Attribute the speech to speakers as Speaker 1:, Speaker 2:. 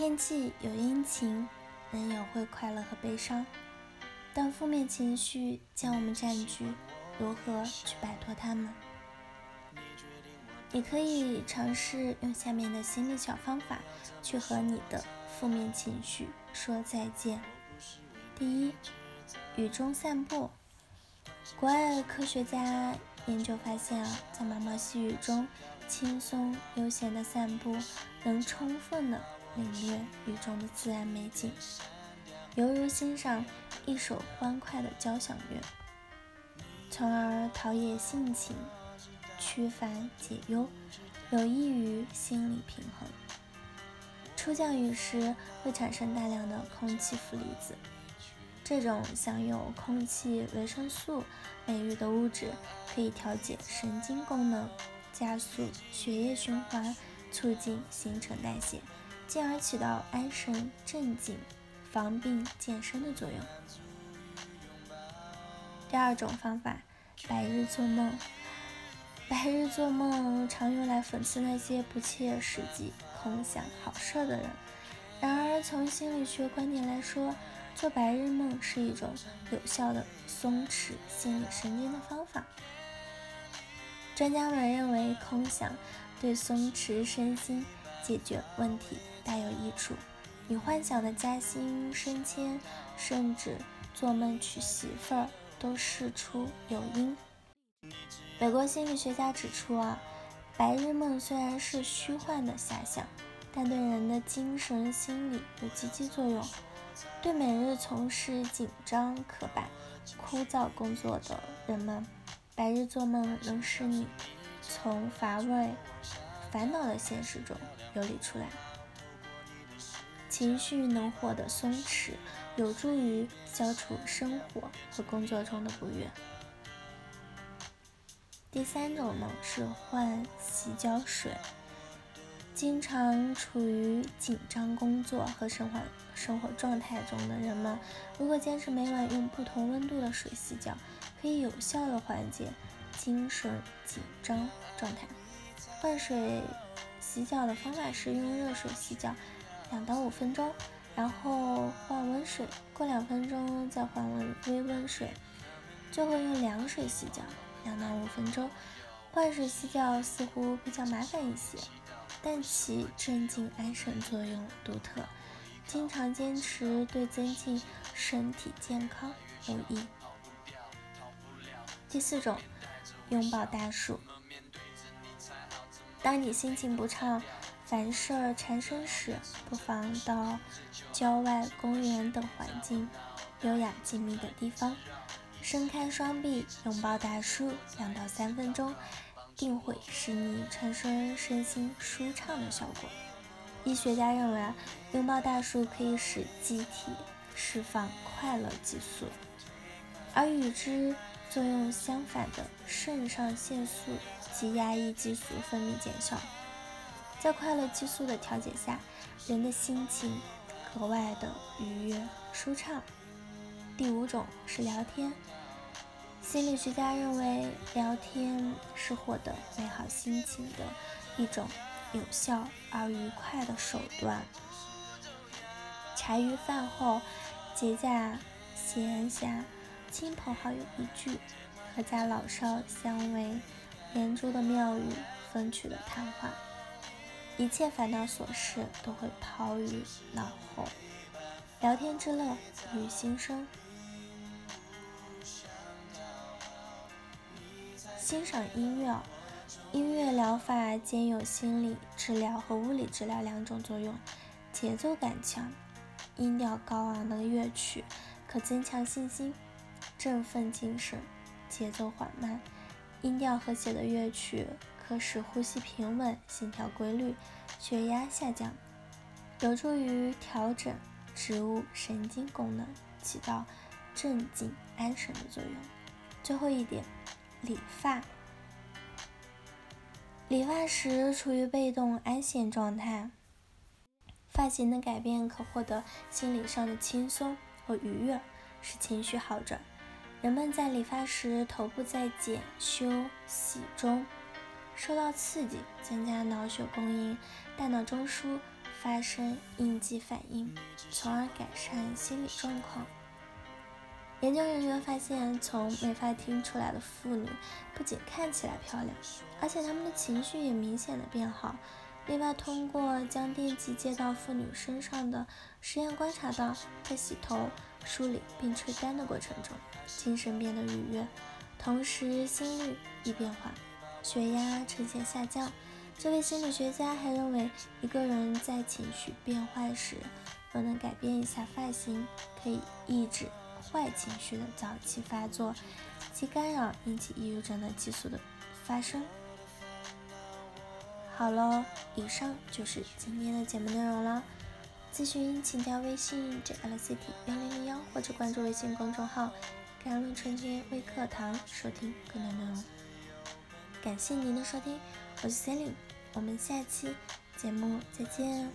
Speaker 1: 天气有阴晴，人也会快乐和悲伤。当负面情绪将我们占据，如何去摆脱它们？你可以尝试用下面的心理小方法去和你的负面情绪说再见。第一，雨中散步。国外科学家研究发现啊，在毛毛细雨中轻松悠闲的散步，能充分的领略雨中的自然美景，犹如欣赏一首欢快的交响乐，从而陶冶性情。驱烦解忧，有益于心理平衡。初降雨时会产生大量的空气负离子，这种享有空气维生素美誉的物质可以调节神经功能，加速血液循环，促进新陈代谢，进而起到安神镇静、防病健身的作用。第二种方法，白日做梦。白日做梦常用来讽刺那些不切实际、空想好事的人。然而，从心理学观点来说，做白日梦是一种有效的松弛心理神经的方法。专家们认为，空想对松弛身心、解决问题大有益处。你幻想的加薪升迁，甚至做梦娶媳妇儿，都事出有因。美国心理学家指出啊，白日梦虽然是虚幻的遐想，但对人的精神心理有积极作用。对每日从事紧张、刻板、枯燥工作的人们，白日做梦能使你从乏味、烦恼的现实中游离出来，情绪能获得松弛，有助于消除生活和工作中的不悦。第三种呢是换洗脚水。经常处于紧张工作和生活生活状态中的人们，如果坚持每晚用不同温度的水洗脚，可以有效的缓解精神紧张状态。换水洗脚的方法是用热水洗脚两到五分钟，然后换温水，过两分钟再换温微温水，最后用凉水洗脚。两到五分钟，换水洗脚似乎比较麻烦一些，但其镇静安神作用独特，经常坚持对增进身体健康有益。第四种，拥抱大树。当你心情不畅、烦事儿缠身时，不妨到郊外公园等环境优雅静谧的地方。伸开双臂，拥抱大树，两到三分钟，定会使你产生身心舒畅的效果。医学家认为，拥抱大树可以使机体释放快乐激素，而与之作用相反的肾上腺素及压抑激素分泌减少。在快乐激素的调节下，人的心情格外的愉悦舒畅。第五种是聊天。心理学家认为，聊天是获得美好心情的一种有效而愉快的手段。茶余饭后、节假闲暇、亲朋好友一聚，阖家老少相围，连珠的妙语、风趣的谈话，一切烦恼琐事都会抛于脑后。聊天之乐，与心生。欣赏音乐，音乐疗法兼有心理治疗和物理治疗两种作用。节奏感强、音调高昂的乐曲可增强信心、振奋精神；节奏缓慢、音调和谐的乐曲可使呼吸平稳、心跳规律、血压下降，有助于调整植物神经功能，起到镇静安神的作用。最后一点。理发，理发时处于被动安闲状态，发型的改变可获得心理上的轻松和愉悦，使情绪好转。人们在理发时，头部在剪修洗中受到刺激，增加脑血供应，大脑中枢发生应激反应，从而改善心理状况。研究人员发现，从美发厅出来的妇女不仅看起来漂亮，而且她们的情绪也明显的变好。另外，通过将电极接到妇女身上的实验观察到，在洗头、梳理并吹干的过程中，精神变得愉悦，同时心率亦变化，血压呈现下降。这位心理学家还认为，一个人在情绪变坏时，若能改变一下发型，可以抑制。坏情绪的早期发作及干扰引起抑郁症的激素的发生。好了，以上就是今天的节目内容了。咨询请加微信 jlct 幺零零幺或者关注微信公众号“甘露春天微课堂”收听更多内容。感谢您的收听，我是 Selin，我们下期节目再见。